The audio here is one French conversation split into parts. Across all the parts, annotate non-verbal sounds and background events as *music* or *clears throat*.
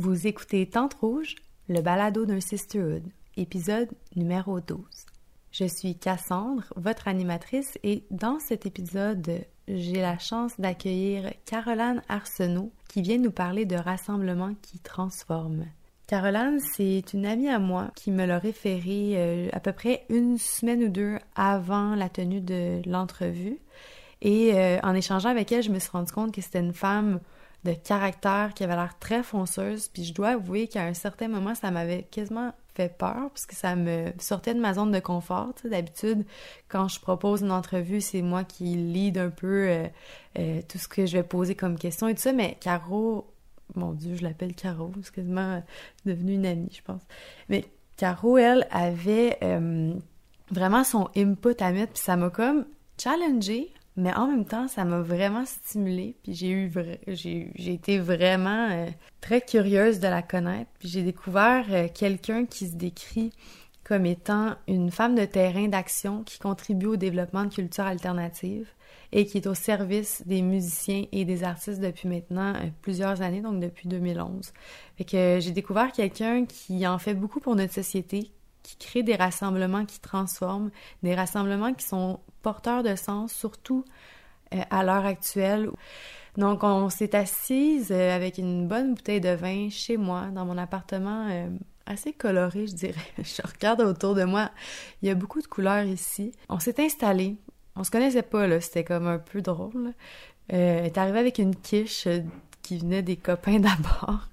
Vous écoutez Tente Rouge, le balado d'un sisterhood, épisode numéro 12. Je suis Cassandre, votre animatrice, et dans cet épisode, j'ai la chance d'accueillir Caroline Arsenault qui vient nous parler de rassemblements qui transforment. Caroline, c'est une amie à moi qui me l'a référé euh, à peu près une semaine ou deux avant la tenue de l'entrevue. Et euh, en échangeant avec elle, je me suis rendu compte que c'était une femme de caractère qui avait l'air très fonceuse. Puis je dois avouer qu'à un certain moment, ça m'avait quasiment fait peur parce ça me sortait de ma zone de confort. D'habitude, quand je propose une entrevue, c'est moi qui lead un peu euh, euh, tout ce que je vais poser comme question et tout ça. Mais Caro, mon Dieu, je l'appelle Caro, c'est quasiment devenue une amie, je pense. Mais Caro, elle, avait vraiment son input à mettre, puis ça m'a comme challengé mais en même temps, ça m'a vraiment stimulée, puis j'ai eu j'ai été vraiment euh, très curieuse de la connaître, puis j'ai découvert euh, quelqu'un qui se décrit comme étant une femme de terrain d'action qui contribue au développement de culture alternative et qui est au service des musiciens et des artistes depuis maintenant euh, plusieurs années, donc depuis 2011. Fait que j'ai découvert quelqu'un qui en fait beaucoup pour notre société, qui crée des rassemblements qui transforment, des rassemblements qui sont porteurs de sens, surtout euh, à l'heure actuelle. Donc, on s'est assise euh, avec une bonne bouteille de vin chez moi, dans mon appartement euh, assez coloré, je dirais. *laughs* Je regarde autour de moi, il y a beaucoup de couleurs ici. On s'est installé. On se connaissait pas, là, c'était comme un peu drôle. Euh, est arrivé avec une quiche qui venait des copains *laughs* d'abord.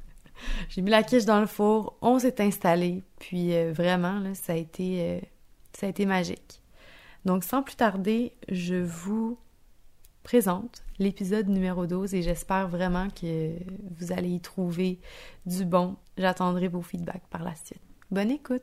J'ai mis la quiche dans le four, on s'est installé, puis vraiment, ça a été, ça a été magique. Donc, sans plus tarder, je vous présente l'épisode numéro 12 et j'espère vraiment que vous allez y trouver du bon. J'attendrai vos feedbacks par la suite. Bonne écoute!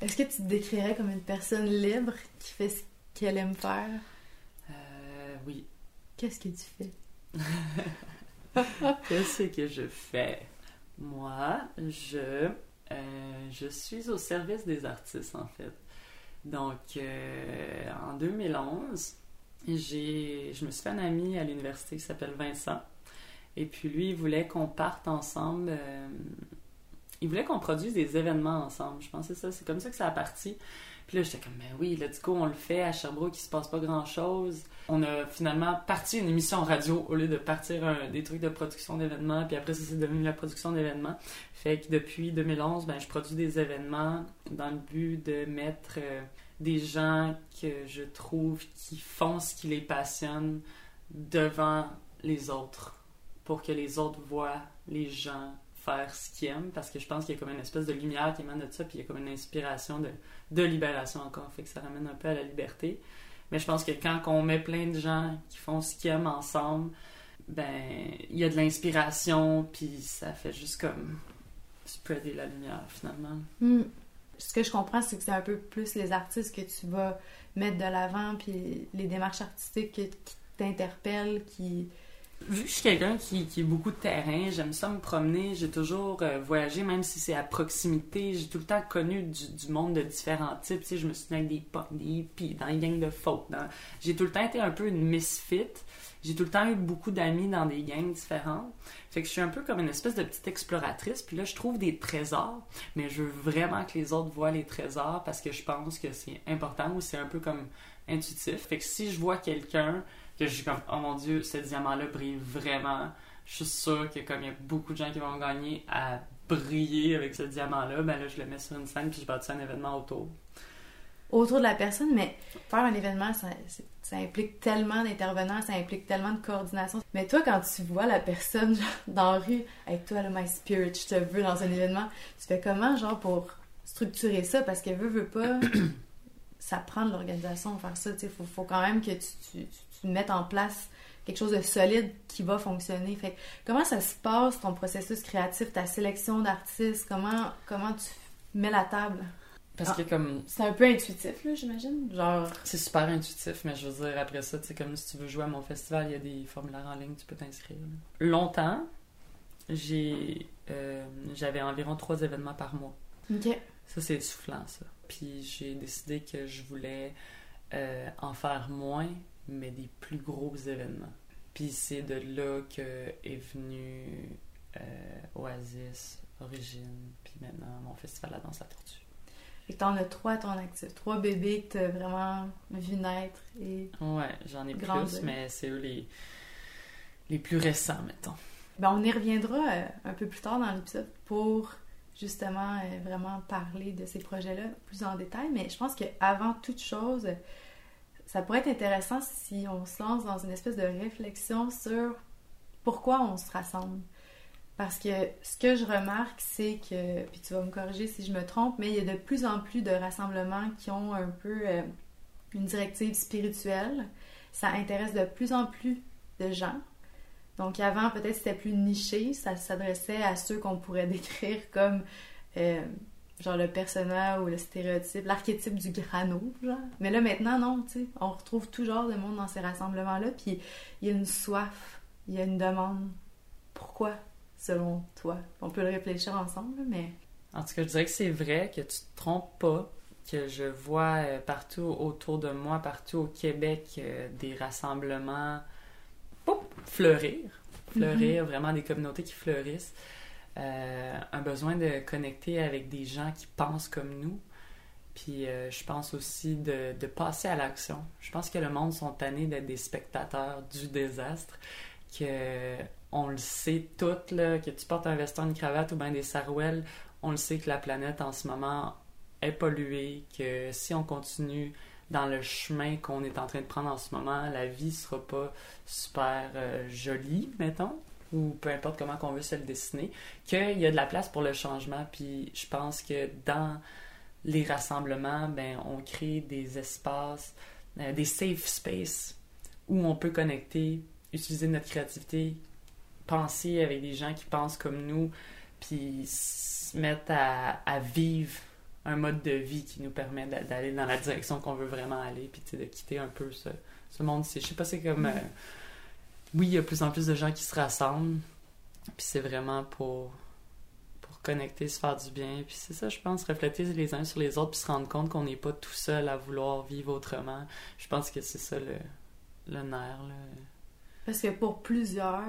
Est-ce que tu te décrirais comme une personne libre qui fait ce qu'elle aime faire? Euh, oui. Qu'est-ce que tu fais? *laughs* Qu'est-ce que je fais? Moi, je, euh, je suis au service des artistes, en fait. Donc, euh, en 2011, j'ai, je me suis fait un ami à l'université qui s'appelle Vincent. Et puis, lui, il voulait qu'on parte ensemble. Euh, il voulait qu'on produise des événements ensemble. Je pensais ça. C'est comme ça que ça a parti. Puis là, j'étais comme, mais oui, let's go, on le fait. À Sherbrooke, il se passe pas grand-chose. On a finalement parti une émission radio au lieu de partir des trucs de production d'événements. Puis après, ça, c'est devenu la production d'événements. Fait que depuis 2011, ben, je produis des événements dans le but de mettre euh, des gens que je trouve qui font ce qui les passionne devant les autres pour que les autres voient les gens ce qu'ils aiment parce que je pense qu'il y a comme une espèce de lumière qui émane de ça puis il y a comme une inspiration de, de libération encore. Fait que ça ramène un peu à la liberté. Mais je pense que quand on met plein de gens qui font ce qu'ils aiment ensemble ben il y a de l'inspiration puis ça fait juste comme spreader la lumière finalement. Hmm. ce que je comprends c'est que c'est un peu plus les artistes que tu vas mettre de l'avant puis les démarches artistiques qui t'interpellent qui Vu que je suis quelqu'un qui, qui a beaucoup de terrain, j'aime ça me promener, j'ai toujours euh, voyagé, même si c'est à proximité, j'ai tout le temps connu du, monde de différents types, tu je me suis tenu avec des hippies, dans les gangs de folk, j'ai tout le temps été un peu une misfit, j'ai tout le temps eu beaucoup d'amis dans des gangs différentes, fait que je suis un peu comme une espèce de petite exploratrice, puis là je trouve des trésors, mais je veux vraiment que les autres voient les trésors parce que je pense que c'est important ou c'est un peu comme intuitif, fait que si je vois quelqu'un que je suis comme, oh mon dieu, ce diamant-là brille vraiment. Je suis sûre que comme il y a beaucoup de gens qui vont gagner à briller avec ce diamant-là, ben là, je le mets sur une scène puis je bâtis un événement autour. Autour de la personne, mais faire un événement, ça, ça implique tellement d'intervenants, ça implique tellement de coordination. Mais toi, quand tu vois la personne *laughs* genre, dans la rue, avec toi, le My Spirit, je te veux dans un événement, tu fais comment, genre, pour structurer ça? Parce qu'elle veut, veut pas, *clears throat* ça prend de l'organisation faire ça. Il faut, faut, quand même que tu mettes en place quelque chose de solide qui va fonctionner. Fait comment ça se passe ton processus créatif, ta sélection d'artistes, comment comment tu mets la table? Parce que comme c'est un peu intuitif là, j'imagine, genre c'est super intuitif, mais je veux dire après ça, tu sais comme si tu veux jouer à mon festival, il y a des formulaires en ligne, tu peux t'inscrire. Longtemps, j'ai euh, j'avais environ trois événements par mois. OK. Ça, c'est soufflant, ça. Puis j'ai décidé que je voulais euh, en faire moins, mais des plus gros événements. Puis c'est de là que est venu euh, Oasis, Origine, puis maintenant mon festival La Danse la Tortue. Et t'en as trois à ton actif. Trois bébés que t'as vraiment vu naître et... Ouais, j'en ai Grandir. plus, mais c'est eux les, les plus récents, mettons. Ben, on y reviendra euh, un peu plus tard dans l'épisode pour justement euh, vraiment parler de ces projets-là plus en détail. Mais je pense qu'avant toute chose, ça pourrait être intéressant si on se lance dans une espèce de réflexion sur pourquoi on se rassemble. Parce que ce que je remarque, c'est que, puis tu vas me corriger si je me trompe, mais il y a de plus en plus de rassemblements qui ont un peu euh, une directive spirituelle. Ça intéresse de plus en plus de gens. Donc avant, peut-être c'était plus niché, ça s'adressait à ceux qu'on pourrait *laughs* décrire comme euh, genre le persona ou le stéréotype, l'archétype du grano, genre. Mais là maintenant, non, tu sais, on retrouve tout genre de monde dans ces rassemblements-là, puis il y a une soif, il y a une demande. Pourquoi, selon toi? On peut le réfléchir ensemble, mais... En tout cas, je dirais que c'est vrai, que tu te trompes pas, que je vois euh, partout autour de moi, partout au Québec, euh, des rassemblements poup, fleurir. Fleurir, vraiment des communautés qui fleurissent. Euh, un besoin de connecter avec des gens qui pensent comme nous. Puis euh, je pense aussi de, de passer à l'action. Je pense que le monde sont tannés d'être des spectateurs du désastre, que on le sait toutes, là, que tu portes un veston, une cravate ou bien des sarouels, on le sait que la planète en ce moment est polluée, que si on continue dans le chemin qu'on est en train de prendre en ce moment, la vie sera pas super euh, jolie, mettons, ou peu importe comment qu'on veut se le dessiner, qu'il y a de la place pour le changement. Puis je pense que dans les rassemblements, ben, on crée des espaces, euh, des safe spaces où on peut connecter, utiliser notre créativité, penser avec des gens qui pensent comme nous, puis se mettre à, vivre un mode de vie qui nous permet d'a- d'aller dans la direction qu'on veut vraiment aller, puis de quitter un peu ce, ce monde-ci. Je sais pas, c'est comme... euh, oui, il y a plus en plus de gens qui se rassemblent, puis c'est vraiment pour, pour connecter, se faire du bien, puis c'est ça, je pense, refléter les uns sur les autres, puis se rendre compte qu'on n'est pas tout seul à vouloir vivre autrement. Je pense que c'est ça le, le nerf, là. Parce que pour plusieurs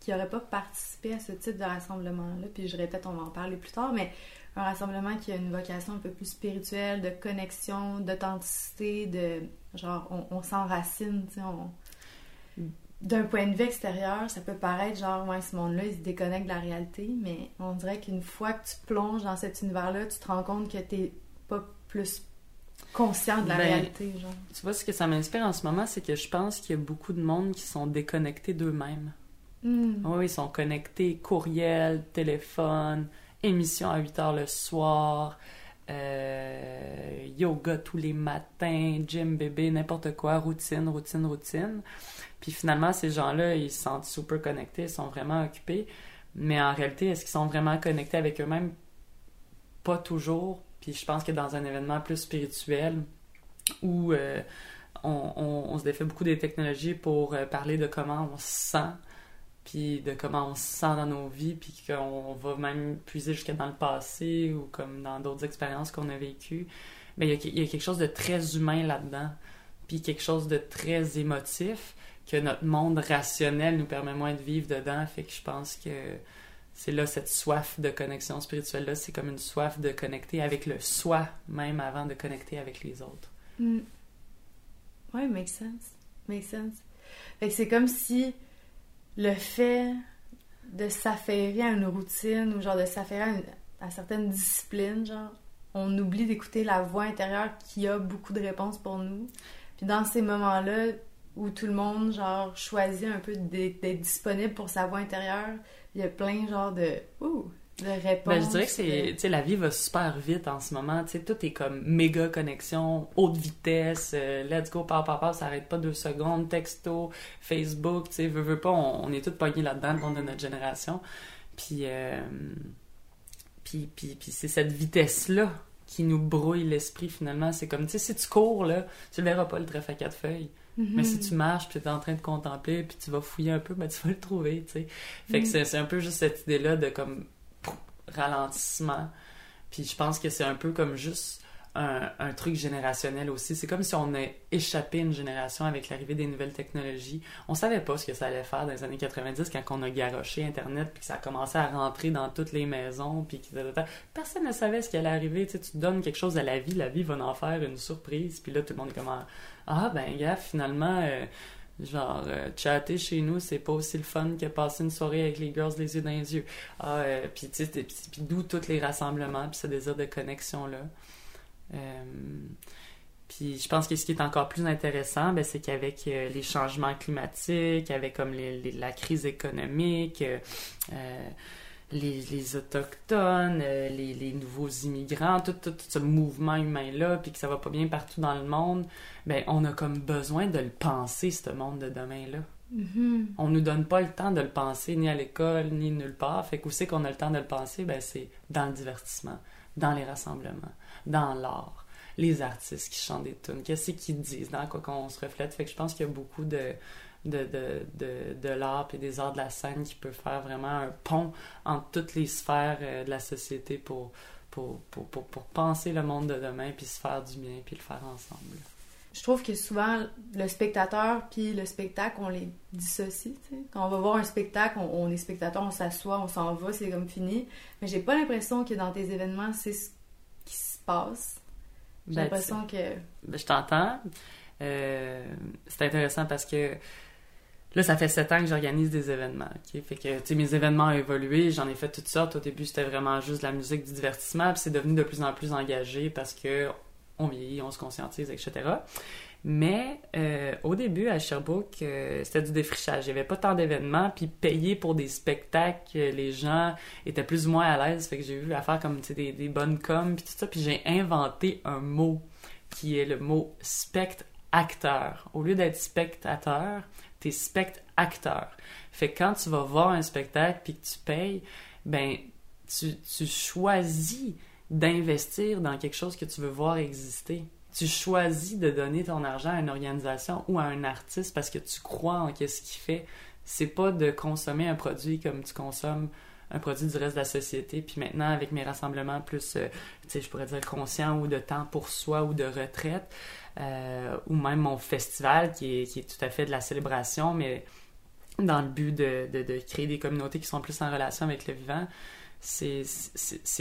qui n'auraient pas participé à ce type de rassemblement-là, puis je répète, on va en parler plus tard, mais un rassemblement qui a une vocation un peu plus spirituelle, de connexion, d'authenticité, de genre on, on s'enracine, tu sais, on... D'un point de vue extérieur, ça peut paraître genre, ouais, ce monde-là, il se déconnecte de la réalité, mais on dirait qu'une fois que tu plonges dans cet univers-là, tu te rends compte que t'es pas plus conscient de la Ben, réalité, genre. Tu vois, ce que ça m'inspire en ce moment, c'est que je pense qu'il y a beaucoup de monde qui sont déconnectés d'eux-mêmes. Hmm. Oui, ils sont connectés, courriel, téléphone, émission à 8 heures le soir, euh, yoga tous les matins, gym bébé, n'importe quoi, routine, routine, routine. Puis finalement, ces gens-là, ils se sentent super connectés, ils sont vraiment occupés. Mais en réalité, est-ce qu'ils sont vraiment connectés avec eux-mêmes? Pas toujours. Puis je pense que dans un événement plus spirituel, où euh, on, se défait beaucoup des technologies pour euh, parler de comment on se sent, puis de comment on se sent dans nos vies, puis qu'on va même puiser jusqu'à dans le passé ou comme dans d'autres expériences qu'on a vécues. Mais il y, a, quelque chose de très humain là-dedans, puis quelque chose de très émotif que notre monde rationnel nous permet moins de vivre dedans. Fait que je pense que c'est là cette soif de connexion spirituelle là, c'est comme une soif de connecter avec le soi même avant de connecter avec les autres. Mm. Ouais, make sense. Make sense. Fait que c'est comme si le fait de s'affairer à une routine ou genre de s'affairer à, à certaines disciplines, genre, on oublie d'écouter la voix intérieure qui a beaucoup de réponses pour nous. Puis dans ces moments-là où tout le monde, genre, choisit un peu d'être disponible pour sa voix intérieure, il y a plein, genre, de, ouh, de réponses. Ben, je dirais que c'est, tu sais, la vie va super vite en ce moment. Tu sais, tout est comme méga connexion, haute vitesse, euh, let's go, par par par, ça arrête pas deux secondes, texto, Facebook, tu sais, veux, veux pas, on, on est tous pognés là-dedans, le monde de notre génération. Puis, euh, puis, puis, puis c'est cette vitesse-là qui nous brouille l'esprit finalement. C'est comme, tu sais, si tu cours, là, tu verras pas le trèfle à quatre feuilles. Mais si tu marches, puis tu es en train de contempler, puis tu vas fouiller un peu, ben tu vas le trouver, tu sais. Fait que Mm. c'est c'est un peu juste cette idée-là de comme ralentissement. Puis je pense que c'est un peu comme juste un, truc générationnel aussi. C'est comme si on a échappé une génération avec l'arrivée des nouvelles technologies. On savait pas ce que ça allait faire dans les années 90 quand on a garoché Internet puis que ça a commencé à rentrer dans toutes les maisons puis personne ne savait ce qui allait arriver. Tu donnes quelque chose à la vie, la vie va en faire une surprise. Puis là, tout le monde est comme ah ben gars, finalement. Euh, genre, euh, chatter chez nous, c'est pas aussi le fun que passer une soirée avec les girls les yeux dans les yeux. Ah, euh, puis tu sais, d'où tous les rassemblements, puis ce désir de connexion-là. Euh, puis je pense que ce qui est encore plus intéressant, ben, c'est qu'avec euh, les changements climatiques, avec comme la crise économique, euh, les, autochtones, les, nouveaux immigrants, tout, ce mouvement humain-là, puis que ça va pas bien partout dans le monde, ben on a comme besoin de le penser, ce monde de demain-là. Mm-hmm. On nous donne pas le temps de le penser, ni à l'école, ni nulle part. Fait qu'où c'est qu'on a le temps de le penser? Ben, c'est dans le divertissement, dans les rassemblements, dans l'art, les artistes qui chantent des tunes, qu'est-ce qu'ils disent, dans quoi qu'on se reflète? Fait que je pense qu'il y a beaucoup de, de, de, de, de l'art et des arts de la scène qui peut faire vraiment un pont entre toutes les sphères euh, de la société pour, pour, pour, pour, pour penser le monde de demain, puis se faire du bien, puis le faire ensemble. Je trouve que souvent, le spectateur puis le spectacle, on les dissocie. Quand on va voir un spectacle, on, est spectateur, on s'assoit, on s'en va, c'est comme fini. Mais j'ai pas l'impression que dans tes événements, c'est passe. J'ai ben, l'impression que. Ben, je t'entends. Euh, c'est intéressant parce que là, ça fait sept ans que j'organise des événements. Fait que, tu mes événements ont évolué, j'en ai fait toutes sortes. Au début, c'était vraiment juste de la musique, du divertissement, puis c'est devenu de plus en plus engagé parce que on vieillit, on se conscientise, etc. Mais euh, au début, à Sherbrooke, euh, c'était du défrichage. Il n'y avait pas tant d'événements, puis payer pour des spectacles, les gens étaient plus ou moins à l'aise. Fait que j'ai eu à faire comme des, des bonnes coms, puis tout ça. Puis j'ai inventé un mot qui est le mot spectateur. Au lieu d'être spectateur, t'es spectateur. Fait que quand tu vas voir un spectacle puis que tu payes, ben tu, tu choisis d'investir dans quelque chose que tu veux voir exister tu choisis de donner ton argent à une organisation ou à un artiste parce que tu crois en ce qu'il fait. C'est pas de consommer un produit comme tu consommes un produit du reste de la société. Puis maintenant, avec mes rassemblements plus, euh, je pourrais dire conscients ou de temps pour soi ou de retraite, euh, ou même mon festival qui est, qui est tout à fait de la célébration, mais dans le but de, de, de créer des communautés qui sont plus en relation avec le vivant, c'est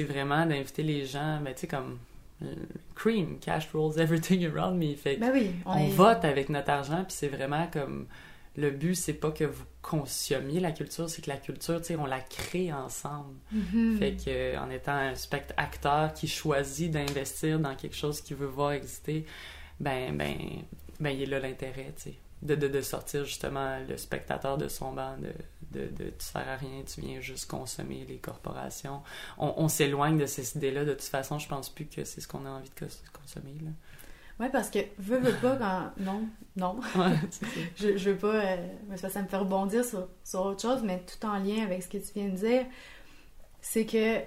vraiment d'inviter les gens, ben, tu sais, comme cream, cash rolls everything around me. Fait ben oui, on, vote avec notre argent, puis c'est vraiment comme le but, c'est pas que vous consommiez la culture, c'est que la culture, tu sais, on la crée ensemble. Mm-hmm. Fait que en étant un spectateur qui choisit d'investir dans quelque chose qu'il veut voir exister, ben ben ben il est là l'intérêt, tu sais de, de, sortir justement le spectateur de son banc, de, de, de tu sers à rien, tu viens juste consommer les corporations. On, s'éloigne de ces idées-là. De toute façon, je pense plus que c'est ce qu'on a envie de consommer. Là. Ouais, parce que veux, veux pas quand. Non, non. *laughs* *laughs* je, je veux pas. Euh, ça me fait rebondir sur, sur autre chose, mais tout en lien avec ce que tu viens de dire, c'est que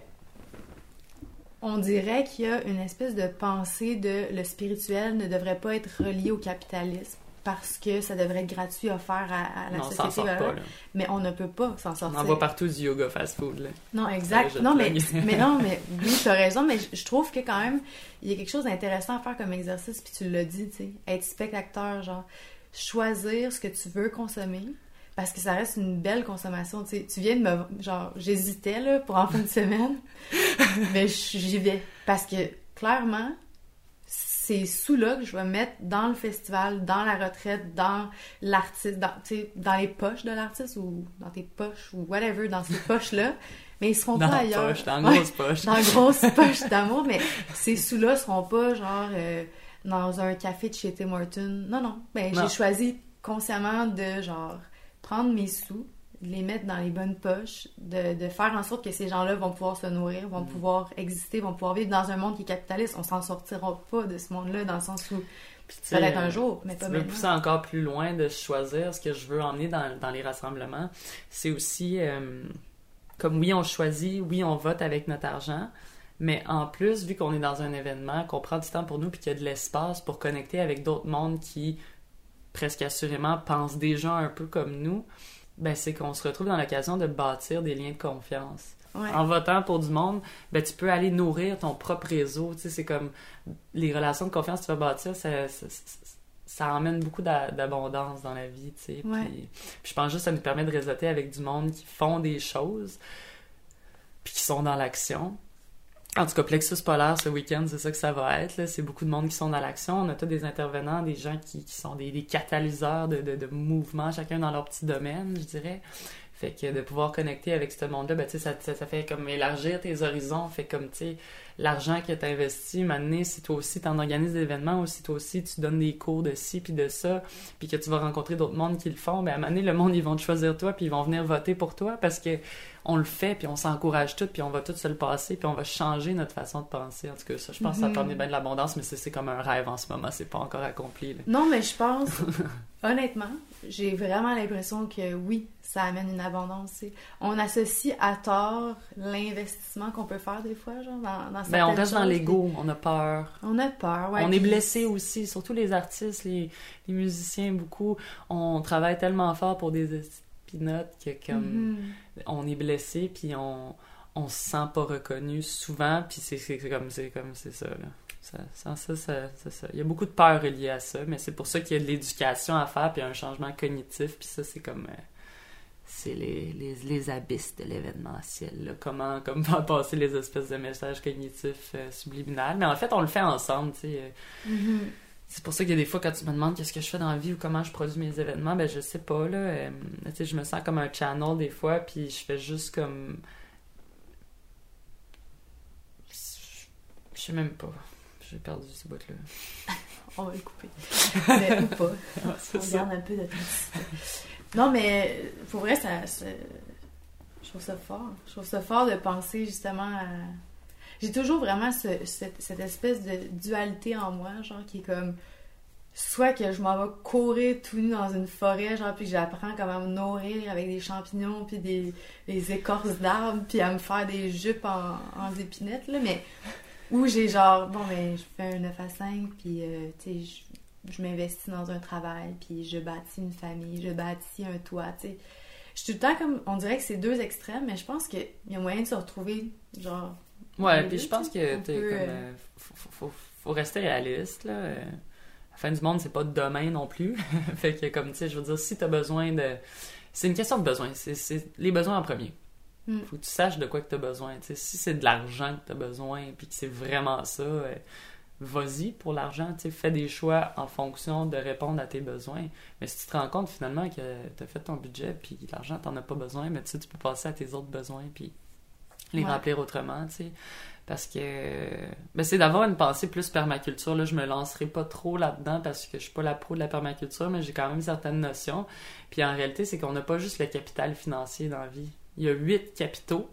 on dirait qu'il y a une espèce de pensée de le spirituel ne devrait pas être relié au capitalisme parce que ça devrait être gratuit offert à, à la non, société. pas, mais on ne peut pas s'en sortir. On en voit partout du yoga fast-food. Non, exact. non, mais, *laughs* mais non, mais *laughs* oui, tu as raison, mais je trouve que quand même, il y a quelque chose d'intéressant à faire comme exercice, puis tu l'as dit, tu sais, être spectateur, genre, choisir ce que tu veux consommer, parce que ça reste une belle consommation. Tu, sais, tu viens de me. Genre, j'hésitais, là, pour en fin de semaine, *laughs* mais j'y vais. Parce que, clairement, c'est sous là que je vais mettre dans le festival, dans la retraite, dans l'artiste, dans, dans les poches de l'artiste ou dans tes poches ou whatever, dans ces poches-là. Mais ils seront pas ailleurs. Poche, dans grosse poche. dans grosse *laughs* poche d'amour, mais ces sous-là seront pas genre euh, dans un café de chez Tim Hortons. Non, non. Ben, j'ai choisi consciemment de genre prendre mes sous, les mettre dans les bonnes poches, de, de faire en sorte que ces gens-là vont pouvoir se nourrir, vont mm. pouvoir exister, vont pouvoir vivre dans un monde qui est capitaliste. On s'en sortira pas de ce monde-là dans le sens où peut-être un jour, mais pas tu veux pousser encore plus loin de choisir ce que je veux emmener dans, dans les rassemblements. C'est aussi euh, comme oui, on choisit, oui, on vote avec notre argent, mais en plus, vu qu'on est dans un événement, qu'on prend du temps pour nous puis qu'il y a de l'espace pour connecter avec d'autres mondes qui presque assurément pensent déjà un peu comme nous, ben, c'est qu'on se retrouve dans l'occasion de bâtir des liens de confiance. En votant pour du monde, ben, tu peux aller nourrir ton propre réseau. Tu sais, c'est comme les relations de confiance que tu vas bâtir, ça, ça, ça emmène beaucoup d'abondance dans la vie, tu sais. Puis, je pense juste que ça nous permet de réseauter avec du monde qui font des choses, puis qui sont dans l'action. En tout cas, Plexus Polaire, ce week-end, c'est ça que ça va être. C'est beaucoup de monde qui sont dans l'action. On a tous des intervenants, des gens qui, sont des, des catalyseurs de, de, de mouvements, chacun dans leur petit domaine, je dirais. Fait que de pouvoir connecter avec ce monde-là, ben, ça, ça, ça, fait comme élargir tes horizons. Fait comme, tu sais, l'argent que tu as investi, maintenant, si toi aussi tu en organises des événements ou si toi aussi tu donnes des cours de ci puis de ça, puis que tu vas rencontrer d'autres mondes qui le font, ben à un moment donné, le monde, ils vont te choisir toi puis ils vont venir voter pour toi parce que on le fait puis on s'encourage tout puis on va tout se le passer puis on va changer notre façon de penser. En tout cas, ça, je pense que ça peut amener bien de l'abondance, mais c'est comme un rêve en ce moment, c'est pas encore accompli. Non, mais je pense, *laughs* honnêtement, j'ai vraiment l'impression que oui, ça amène une abondance. On associe à tort l'investissement qu'on peut faire des fois, genre, dans, dans ben, on reste dans l'ego, on a peur. On a peur, ouais. On est blessé aussi, surtout les artistes, les, les, musiciens, beaucoup. On travaille tellement fort pour des pinotes que comme mm-hmm. on est blessé, puis on, on se sent pas reconnu souvent, puis c'est comme c'est comme c'est ça. Là. Ça, ça, ça, ça, Il y a beaucoup de peur reliée à ça, mais c'est pour ça qu'il y a de l'éducation à faire, puis un changement cognitif, puis ça, c'est comme... Euh, c'est les, les, les, abysses de l'événementiel. Comment, *laughs* comment passer les espèces de messages cognitifs euh, subliminales. Mais en fait, on le fait ensemble, tu sais. Euh. Mm-hmm. C'est pour ça qu'il y a des fois, quand tu me demandes qu'est-ce que je fais dans la vie ou comment je produis mes événements, ben je sais pas, là. Euh, tu sais, je me sens comme un channel des fois, puis je fais juste comme... Je sais même pas. J'ai perdu ce bout-là. *laughs* on va le couper. Mais ou pas. *laughs* on garde un peu de temps. Non, mais pour vrai, ça, je trouve ça fort. Je trouve ça fort de penser justement à. J'ai toujours vraiment cette, espèce de dualité en moi, genre qui est comme soit que je m'en vais courir tout nu dans une forêt, genre, puis j'apprends comment me nourrir avec des champignons, puis des, écorces d'arbres, puis à me faire des jupes en, en épinettes, là, mais où j'ai genre, bon, ben, je fais un 9 à 5, puis, euh, tu sais, je m'investis dans un travail, puis je bâtis une famille, je bâtis un toit, tu sais. Je suis tout le temps comme, on dirait que c'est deux extrêmes, mais je pense qu'il y a moyen de se retrouver, genre... Ouais, puis je pense que, tu comme, euh, faut, faut, rester réaliste, là. La fin du monde, c'est pas de demain non plus. *laughs* fait que, comme, tu sais, je veux dire, si t'as besoin de... C'est une question de besoin, c'est les besoins en premier. Mm. Faut que tu saches de quoi que t'as besoin, tu sais. Si c'est de l'argent que t'as besoin, puis que c'est vraiment ça... Euh, vas-y pour l'argent, tu fais des choix en fonction de répondre à tes besoins. Mais si tu te rends compte finalement que tu as fait ton budget, puis l'argent, tu n'en as pas besoin, mais tu tu peux passer à tes autres besoins, puis les remplir autrement, tu sais. Parce que ben, c'est d'avoir une pensée plus permaculture. Là, je me lancerai pas trop là-dedans parce que je suis pas la pro de la permaculture, mais j'ai quand même certaines notions. Puis en réalité, c'est qu'on n'a pas juste le capital financier dans la vie. Il y a huit capitaux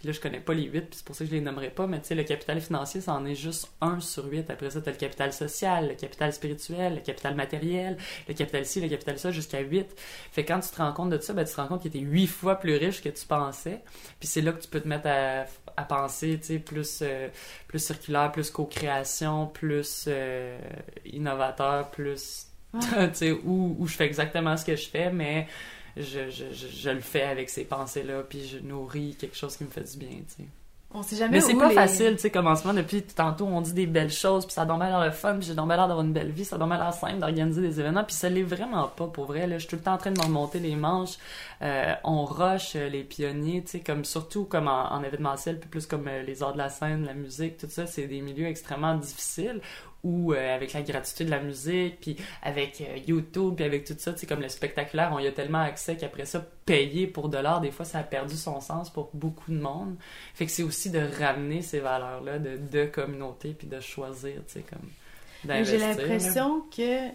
puis là, je connais pas les huit, puis c'est pour ça que je les nommerai pas, mais tu sais, le capital financier, ça en est juste un sur huit. Après ça, tu as le capital social, le capital spirituel, le capital matériel, le capital ci, le capital ça, jusqu'à huit. Fait que quand tu te rends compte de ça, ben, tu te rends compte que tu es huit fois plus riche que tu pensais. Puis c'est là que tu peux te mettre à, à penser, tu sais, plus, euh, plus circulaire, plus co-création, plus euh, innovateur, plus... *laughs* tu sais, où, où je fais exactement ce que je fais, mais je, je, je, le fais avec ces pensées-là, puis je nourris quelque chose qui me fait du bien, tu sais. On sait jamais Mais c'est pas facile, tu sais, commencement, depuis tantôt, on dit des belles choses, puis ça donne l'air le fun, puis j'ai l'air d'avoir une belle vie, ça donne l'air simple d'organiser des événements, puis ça l'est vraiment pas, pour vrai, là. Je suis tout le temps en train de me remonter les manches, euh, on rush euh, les pionniers, tu sais, comme, surtout comme en, événementiel, puis plus comme euh, les arts de la scène, la musique, tout ça, c'est des milieux extrêmement difficiles, ou euh, avec la gratuité de la musique, puis avec euh, YouTube, puis avec tout ça, tu sais, comme le spectaculaire, on y a tellement accès qu'après ça, payer pour de l'art, des fois, ça a perdu son sens pour beaucoup de monde. Fait que c'est aussi de ramener ces valeurs-là de, de communauté, puis de choisir, tu sais, comme J'ai l'impression que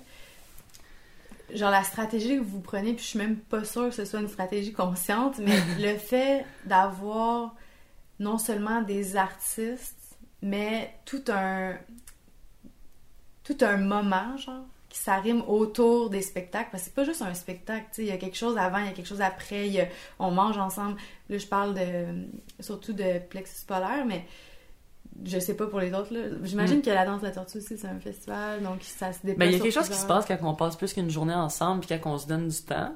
genre la stratégie que vous prenez, puis je suis même pas sûre que ce soit une stratégie consciente, mais *laughs* le fait d'avoir non seulement des artistes, mais tout un tout un moment, genre, qui s'arrime autour des spectacles. Parce que c'est pas juste un spectacle, tu sais, il y a quelque chose avant, il y a quelque chose après, on mange ensemble. Là, je parle de surtout de plexus polaire, mais je sais pas pour les autres. J'imagine mm. que la danse de la tortue aussi, c'est un festival, donc ça se déplace. Ben, il y a quelque chose qui se passe quand on passe plus qu'une journée ensemble puis quand on se donne du temps.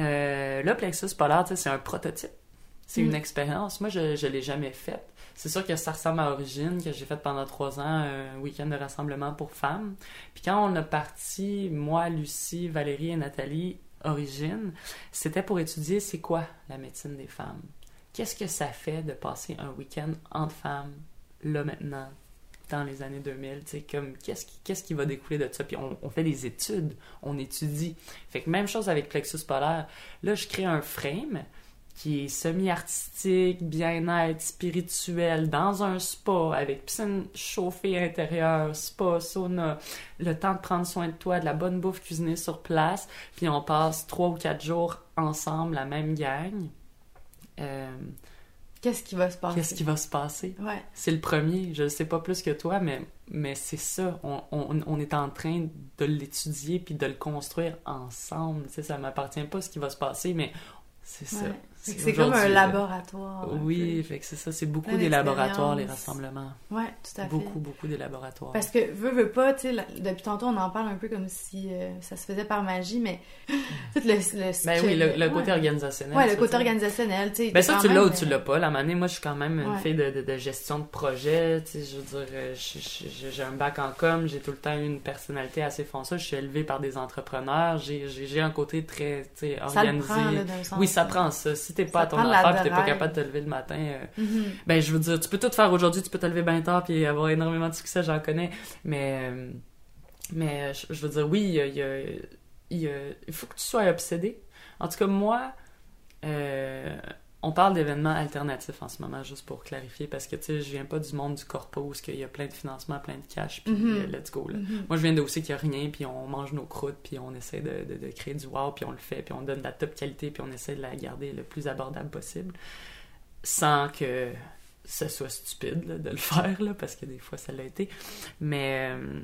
Euh, là, Plexus Polaire, c'est un prototype. C'est Mm. une expérience. Moi, je, je l'ai jamais faite. C'est sûr que ça ressemble à Origine, que j'ai fait pendant trois ans, un week-end de rassemblement pour femmes. Puis quand on a parti, moi, Lucie, Valérie et Nathalie, Origine, c'était pour étudier c'est quoi la médecine des femmes. Qu'est-ce que ça fait de passer un week-end entre femmes, là maintenant, dans les années 2000, tu sais, comme qu'est-ce qui, qu'est-ce qui va découler de ça? Puis on, on fait des études, on étudie. Fait que même chose avec Plexus Polaire. Là, je crée un frame qui est semi-artistique, bien-être, spirituel, dans un spa, avec piscine chauffée intérieure, spa, sauna, le temps de prendre soin de toi, de la bonne bouffe cuisinée sur place, puis on passe trois ou quatre jours ensemble, la même gang. Euh, Qu'est-ce qui va se passer? Qu'est-ce qui va se passer? Ouais. C'est le premier, je ne sais pas plus que toi, mais, mais c'est ça. On, on, on est en train de l'étudier puis de le construire ensemble. Tu sais, ça m'appartient pas ce qui va se passer, mais c'est ça. Ouais. C'est comme un laboratoire. un Oui, fait que c'est ça. C'est beaucoup des laboratoires, les rassemblements. Ouais, tout à fait. Beaucoup, beaucoup des laboratoires. Parce que, veux, veux pas, tu sais, depuis tantôt, on en parle un peu comme si euh, ça se faisait par magie, mais *laughs* tout le. le Ben oui, le, le côté ouais. organisationnel. Ouais, tu le côté organisationnel, tu sais. Ben ça, tu l'as ou tu euh, l'as pas. La année, moi, je suis quand même une Ouais. fille de, de- de gestion de projet. Tu sais, je veux dire, euh, j'ai un bac en com, j'ai tout le temps une personnalité assez fonceuse. Je suis élevée par des entrepreneurs. J'ai un côté très, tu sais, Ça le organisé. prend, là, d'un sens. oui, ça prend ça. Si t'es pas à ton affaire t'es pas capable de te lever le matin, euh, Mhm. ben je veux dire, tu peux tout faire aujourd'hui, tu peux te lever bien tard puis avoir énormément de succès, j'en connais. Mais, euh, mais euh, je, je veux dire, oui, il y a- il y a- il y a- il faut que tu sois obsédé. En tout cas, moi, euh, on parle d'événements alternatifs en ce moment, juste pour clarifier, parce que tu sais, je viens pas du monde du corpo où il y a plein de financement, plein de cash, puis Mhm. euh, let's go. Là. Mhm. Moi, je viens de aussi qu'il n'y a rien, puis on mange nos croûtes, puis on essaie de, de- de créer du wow, puis on le fait, puis on donne de la top qualité, puis on essaie de la garder le plus abordable possible, sans que ce soit stupide là, de le *laughs* faire, là, parce que des fois, ça l'a été. Mais euh,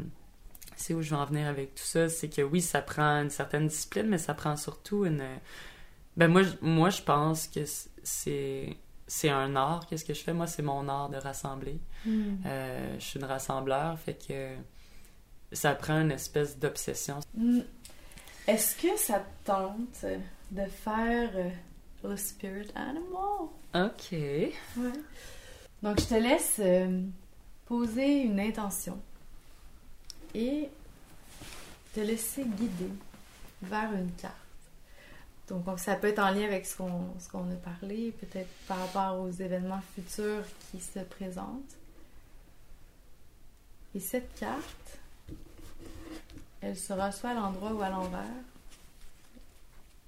c'est où je veux en venir avec tout ça, c'est que oui, ça prend une certaine discipline, mais ça prend surtout une... Ben moi, moi je pense que c'est... C'est un art, qu'est-ce que je fais? Moi, c'est mon art de rassembler. Mhm. Euh, je suis une rassembleur, fait que ça prend une espèce d'obsession. Mm. Est-ce que ça te tente de faire euh, le Spirit Animal? Ok. Ouais. Donc, je te laisse euh, poser une intention et te laisser guider vers une carte. Donc, ça peut être en lien avec ce qu'on ce qu'on a parlé, peut-être par rapport aux événements futurs qui se présentent. Et cette carte, elle sera soit à l'endroit ou à l'envers.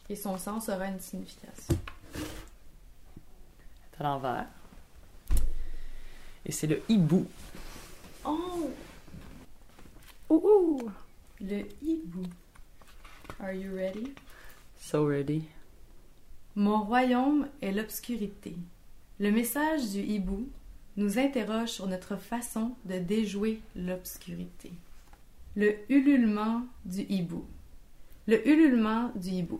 Et son sens aura une signification. à l'envers. Et c'est le hibou. Oh! Ouh! Le hibou. Are you ready? Mon royaume est l'obscurité. Le message du hibou nous interroge sur notre façon de déjouer l'obscurité. Le ululement du hibou. Le ululement du hibou.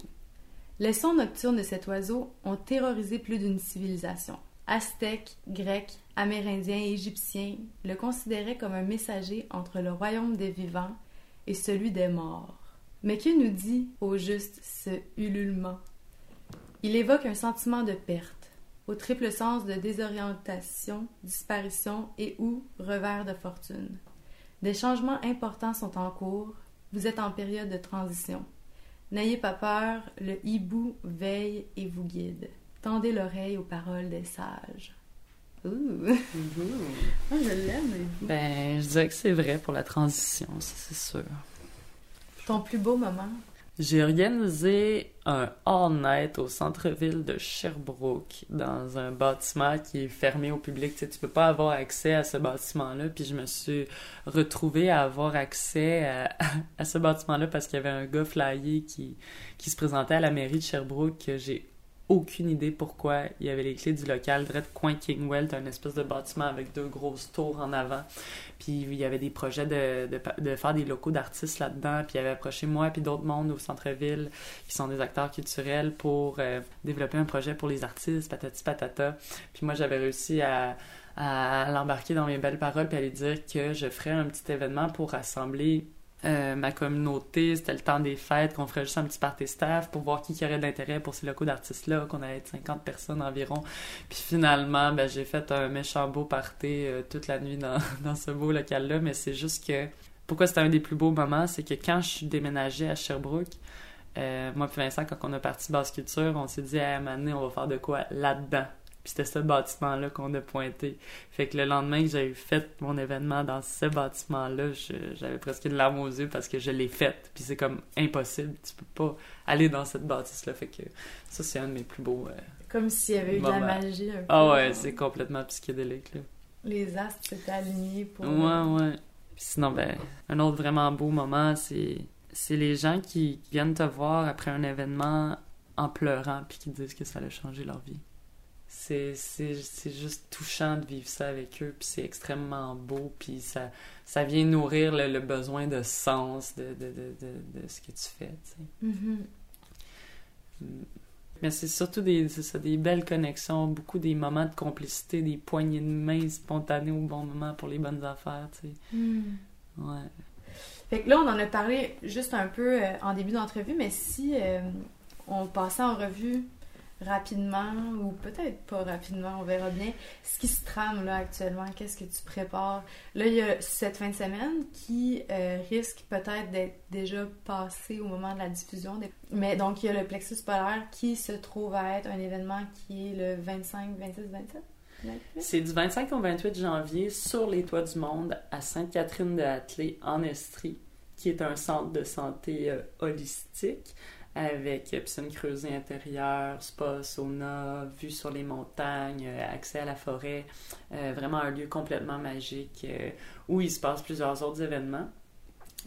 Les sons nocturnes de cet oiseau ont terrorisé plus d'une civilisation. Aztèques, Grecs, Amérindiens et Égyptiens le considéraient comme un messager entre le royaume des vivants et celui des morts. Mais que nous dit au juste ce ululement? Il évoque un sentiment de perte, au triple sens de désorientation, disparition et ou revers de fortune. Des changements importants sont en cours, vous êtes en période de transition. N'ayez pas peur, le hibou veille et vous guide. Tendez l'oreille aux paroles des sages. Ouh! Moi, je l'aime. Ben, je dirais que c'est vrai pour la transition, ça c'est sûr. Ton plus beau moment? J'ai organisé un all-night au centre-ville de Sherbrooke, dans un bâtiment qui est fermé au public. Tu sais, tu peux pas avoir accès à ce bâtiment-là. Puis je me suis retrouvée à avoir accès à, *laughs* ce bâtiment-là parce qu'il y avait un gars flyé qui, qui se présentait à la mairie de Sherbrooke que j'ai aucune idée pourquoi il y avait les clés du local. Direct coin Kingwell, une espèce de bâtiment avec deux grosses tours en avant. Puis il y avait des projets de, de, de faire des locaux d'artistes là-dedans. Puis il avait approché moi puis d'autres mondes au centre-ville qui sont des acteurs culturels pour euh, développer un projet pour les artistes, patati patata. Puis moi j'avais réussi à, à l'embarquer dans mes belles paroles puis à lui dire que je ferais un petit événement pour rassembler euh, ma communauté, c'était le temps des fêtes, qu'on ferait juste un petit party staff pour voir qui, qui aurait de l'intérêt pour ces locaux d'artistes-là, qu'on allait être 50 personnes environ. Puis finalement, ben, j'ai fait un méchant beau party euh, toute la nuit *laughs* dans, ce beau local-là, mais c'est juste que pourquoi c'était un des plus beaux moments, c'est que quand je suis déménagée à Sherbrooke, euh, moi et Vincent, quand on a parti Basse Culture, on s'est dit, à donné, on va faire de quoi là-dedans. Puis c'était ce bâtiment-là qu'on a pointé. Fait que le lendemain que j'ai fait mon événement dans ce bâtiment-là, j'avais presque une larme aux yeux parce que je l'ai fait. Puis c'est comme impossible. Tu peux pas aller dans cette bâtisse-là. Fait que ça, c'est un de mes plus beaux. Euh, comme s'il y avait eu de la magie un peu. Ah ouais, c'est complètement psychédélique. Là. Les astres s'étaient alignés pour. Ouais, ouais. Puis sinon, ben, un autre vraiment beau moment, c'est c'est les gens qui viennent te voir après un événement en pleurant puis qui disent que ça a changé leur vie c'est juste touchant de vivre ça avec eux, puis c'est extrêmement beau, puis ça, ça vient nourrir le, besoin de sens de, de, de, de, ce que tu fais. Mm-hmm. Mm. Mais c'est surtout des, ça, des belles connexions, beaucoup des moments de complicité, des poignées de main spontanées au bon moment pour les bonnes affaires. Tu sais. Mm. Ouais. Fait que là, on en a parlé juste un peu euh, en début d'entrevue, mais si euh, on passait en revue rapidement ou peut-être pas rapidement, on verra bien. Ce qui se trame là actuellement, qu'est-ce que tu prépares? Là, il y a cette fin de semaine qui euh, risque peut-être d'être déjà passé au moment de la diffusion. Mais donc, il y a le plexus polaire qui se trouve à être un événement qui est le 25, 26, 27? C'est du 25 au 28 janvier sur les toits du monde à Sainte-Catherine-de-Hatley en Estrie, qui est un centre de santé euh, holistique avec piscine creusée intérieure, spa, sauna, vue sur les montagnes, euh, accès à la forêt. Euh, vraiment un lieu complètement magique euh, où il se passe plusieurs autres événements.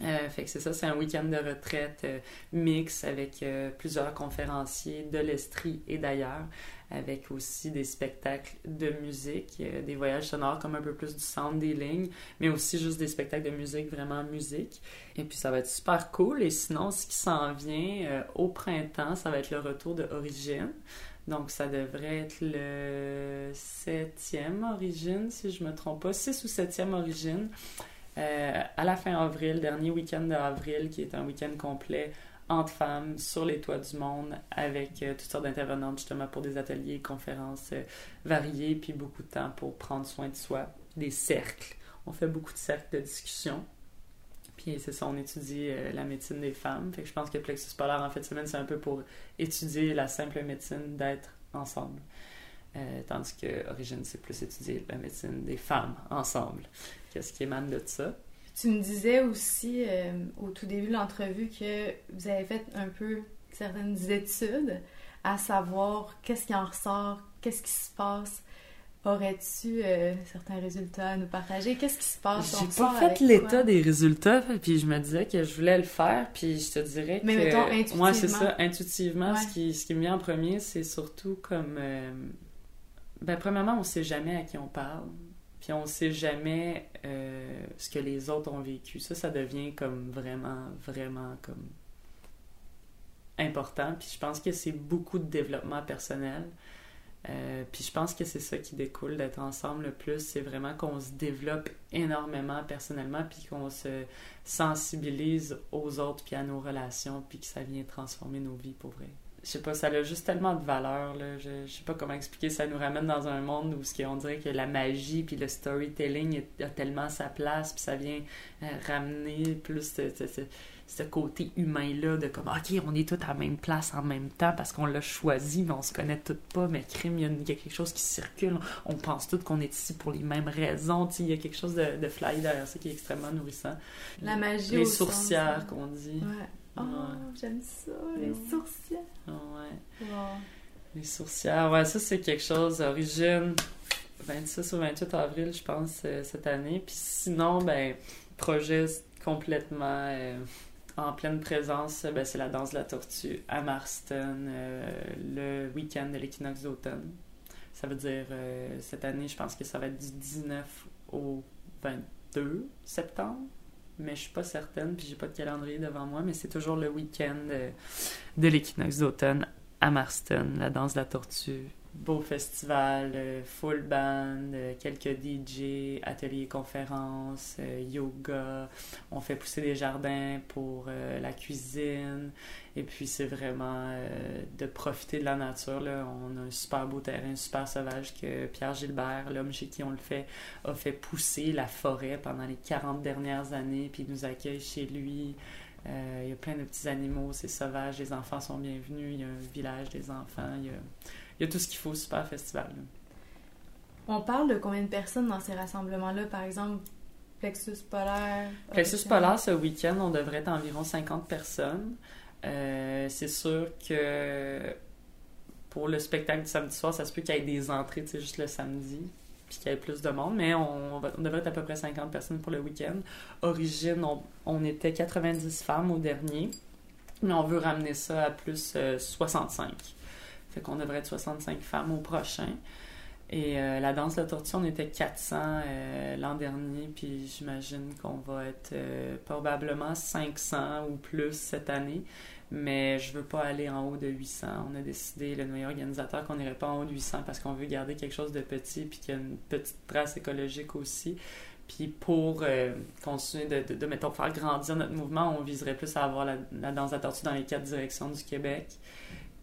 fait que c'est ça, c'est un week-end de retraite mix avec plusieurs conférenciers de l'Estrie et d'ailleurs avec aussi des spectacles de musique, des voyages sonores comme un peu plus du sound des lignes, mais aussi juste des spectacles de musique, vraiment musique. Et puis ça va être super cool. Et sinon, ce qui s'en vient euh, au printemps, ça va être le retour de Origine. Donc ça devrait être le septième Origine, si je me trompe pas, six ou septième Origine. Euh, à la fin avril, dernier week-end d'avril, qui est un week-end complet entre femmes sur les toits du monde avec euh, toutes sortes d'intervenantes justement pour des ateliers, conférences euh, variées, puis beaucoup de temps pour prendre soin de soi, des cercles. On fait beaucoup de cercles de discussion. Puis c'est ça, on étudie euh, la médecine des femmes. Fait que je pense que Plexus Polaire en fait semaine, c'est un peu pour étudier la simple médecine d'être ensemble. tandis que Origine, c'est plus étudier la médecine des femmes ensemble. Qu'est-ce qui émane de ça? Tu me disais aussi euh, au tout début de l'entrevue que vous avez fait un peu certaines études à savoir qu'est-ce qui en ressort, qu'est-ce qui se passe. Aurais-tu euh, certains résultats à nous partager? Qu'est-ce qui se passe? J'ai pas fait l'état des résultats, puis je me disais que je voulais le faire, puis je te dirais que... Mais mettons, intuitivement. Moi, c'est ça, intuitivement, ce, qui, ce qui me vient en premier, c'est surtout comme... Euh, ben, premièrement, on sait jamais à qui on parle. Puis on sait jamais euh, ce que les autres ont vécu. Ça, ça devient comme vraiment, vraiment comme important. Puis je pense que c'est beaucoup de développement personnel. Euh, puis je pense que c'est ça qui découle d'être ensemble le plus, c'est vraiment qu'on se développe énormément personnellement, puis qu'on se sensibilise aux autres, puis à nos relations, puis que ça vient transformer nos vies pour vrai je sais pas, ça a juste tellement de valeur, là. Je, je sais pas comment expliquer, ça nous ramène dans un monde où ce on dirait que la magie puis le storytelling a tellement sa place, puis ça vient euh, ramener plus ce, côté humain-là de comme, OK, on est tous à la même place en même temps parce qu'on l'a choisi, mais on se connaît tous pas, mais crime, il y, a quelque chose qui circule, on pense tous qu'on est ici pour les mêmes raisons, il y a quelque chose de, de fly derrière ça qui est extrêmement nourrissant. La magie Les sourcières qu'on dit. Ouais. Oh, j'aime ça, les sourcières. Ouais. Les sourcières, ouais, ça c'est quelque chose d'origine 26 ou 28 avril, je pense, euh, cette année. Puis sinon, ben, projet complètement euh, en pleine présence, ben, c'est la danse de la tortue à Marston, euh, le week-end de l'équinoxe d'automne. Ça veut dire, cette année, je pense que ça va être du 19 au 22 septembre mais je suis pas certaine, puis j'ai pas de calendrier devant moi, mais c'est toujours le week-end de, l'équinoxe d'automne à Marston, la danse de la tortue, beau festival, euh, full band, euh, quelques DJ, ateliers conférences, euh, yoga. On fait pousser des jardins pour la cuisine. Et puis c'est vraiment de profiter de la nature. Là. On a un super beau terrain, super sauvage que Pierre Gilbert, l'homme chez qui on le fait, a fait pousser la forêt pendant les 40 dernières années. Puis il nous accueille chez lui. il y a plein de petits animaux, c'est sauvage, les enfants sont bienvenus, il y a un village des enfants, il y a il y a tout ce qu'il faut, super festival. On parle de combien de personnes dans ces rassemblements-là, par exemple? Plexus Polaire? Plexus Polaire, ce week-end, on devrait être environ 50 personnes. Euh, c'est sûr que pour le spectacle du samedi soir, ça se peut qu'il y ait des entrées, tu sais, juste le samedi, puis qu'il y ait plus de monde, mais on, devrait être à peu près 50 personnes pour le week-end. Origine, on, on, était 90 femmes au dernier, mais on veut ramener ça à plus 65. Qu'on devrait être 65 femmes au prochain. Et euh, la danse de la tortue, on était 400 euh, l'an dernier, puis j'imagine qu'on va être euh, probablement 500 ou plus cette année. Mais je veux pas aller en haut de 800. On a décidé, le noyau organisateur, qu'on n'irait pas en haut de 800 parce qu'on veut garder quelque chose de petit, puis qu'il y a une petite trace écologique aussi. Puis pour continuer de, de, mettons, faire grandir notre mouvement, on viserait plus à avoir la, la danse de la tortue dans les quatre directions du Québec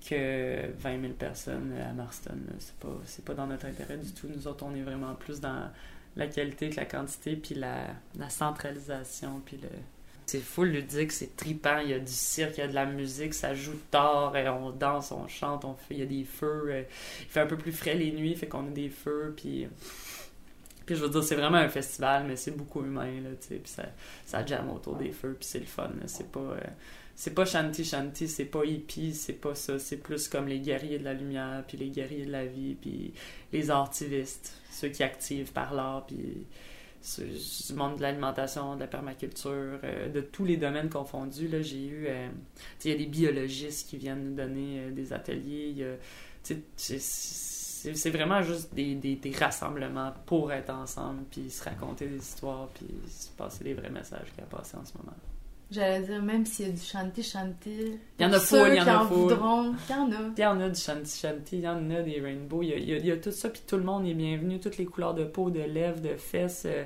que 20 000 personnes à Marston. C'est pas, pas dans notre intérêt du tout. Nous autres, on est vraiment plus dans la qualité que la quantité, puis la, la centralisation, puis le... C'est full ludique, c'est tripant, il y a du cirque, il y a de la musique, ça joue tard, et on danse, on chante, on fait, il y a des feux, euh, il fait un peu plus frais les nuits, fait qu'on a des feux, puis... Puis je veux dire, c'est vraiment un festival, mais c'est beaucoup humain, là, tu sais, puis ça, ça jamme autour des feux, puis c'est le fun, c'est pas... Euh, c'est pas Shanti Shanti, c'est pas hippie, c'est pas ça. C'est plus comme les guerriers de la lumière, puis les guerriers de la vie, puis les artivistes, ceux qui activent par l'art, puis du monde de l'alimentation, de la permaculture, euh, de tous les domaines confondus. Là, j'ai eu, euh, il y a des biologistes qui viennent nous donner euh, des ateliers. C'est vraiment juste des, des, des, rassemblements pour être ensemble, puis se raconter des histoires, puis se passer des vrais messages qu'il y a passé en ce moment. J'allais dire, même s'il y a du chanty chanty. Il y en a il y en a il y en a. Il y en a du chanty chanty, il y en a des rainbows, il y a, il y a, tout ça, puis tout le monde est bienvenu, toutes les couleurs de peau, de lèvres, de fesses, euh,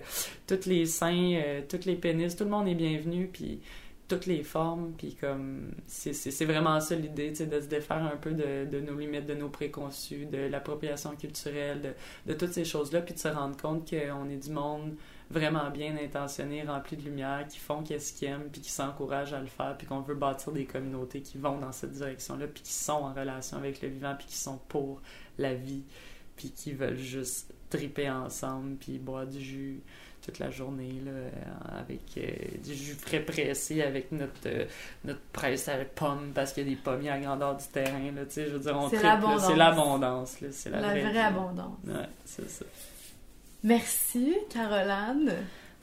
tous les seins, euh, tous les pénis, tout le monde est bienvenu, puis toutes les formes, puis comme c'est vraiment ça l'idée, de se défaire un peu de, de, nos limites, de nos préconçus, de l'appropriation culturelle, de, de toutes ces choses-là, puis de se rendre compte qu'on est du monde vraiment bien intentionnés, remplis de lumière, qui font qu'est-ce qu'ils aiment, puis qui s'encouragent à le faire, puis qu'on veut bâtir des communautés qui vont dans cette direction-là, puis qui sont en relation avec le vivant, puis qui sont pour la vie, puis qui veulent juste triper ensemble, puis boire du jus toute la journée là, avec euh, du jus frais pressé avec notre euh, notre presse à pommes parce qu'il y a des pommiers à grandeur du terrain là, je veux dire on c'est l'abondance c'est l'abondance c'est la, vraie, abondance ouais c'est ça Merci, Caroline.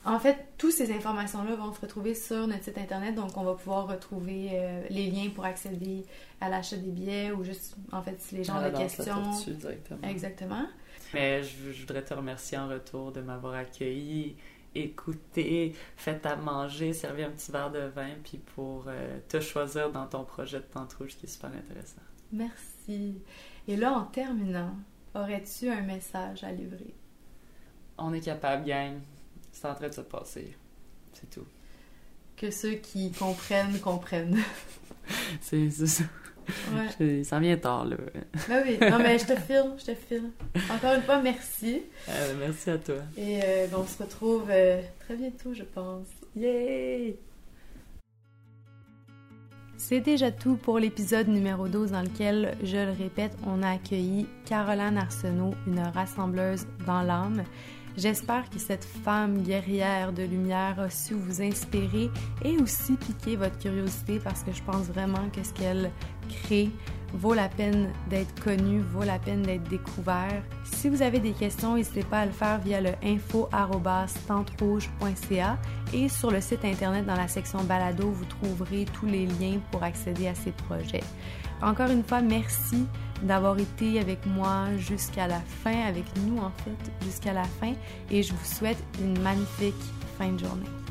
En fait, toutes ces informations-là vont se retrouver sur notre site internet, donc on va pouvoir retrouver euh, les liens pour accéder à l'achat des billets ou juste, en fait, si les gens ont des questions. directement? Exactement. Mais je, voudrais te remercier en retour de m'avoir accueilli, écouté, fait à manger, servi un petit verre de vin, puis pour euh, te choisir dans ton projet de Tente Rouge qui est super intéressant. Merci. Et là, en terminant, aurais-tu un message à livrer? on est capable, gang. C'est en train de se passer. C'est tout. Que ceux qui comprennent, comprennent. *laughs* c'est ça. Ouais. Ça vient tard, là. Ben oui, non, mais je te file, je te file. Encore une fois, merci. Euh, merci à toi. Et euh, on se retrouve euh, très bientôt, je pense. Yay! C'est déjà tout pour l'épisode numéro 12 dans lequel, je le répète, on a accueilli Caroline Arsenault, une rassembleuse dans l'âme. J'espère que cette femme guerrière de lumière a su vous inspirer et aussi piquer votre curiosité parce que je pense vraiment que ce qu'elle crée vaut la peine d'être connu, vaut la peine d'être découvert. Si vous avez des questions, n'hésitez pas à le faire via le info@tenterouge.ca et sur le site internet dans la section balado, vous trouverez tous les liens pour accéder à ces projets. Encore une fois, merci d'avoir été avec moi jusqu'à la fin, avec nous en fait, jusqu'à la fin, et je vous souhaite une magnifique fin de journée.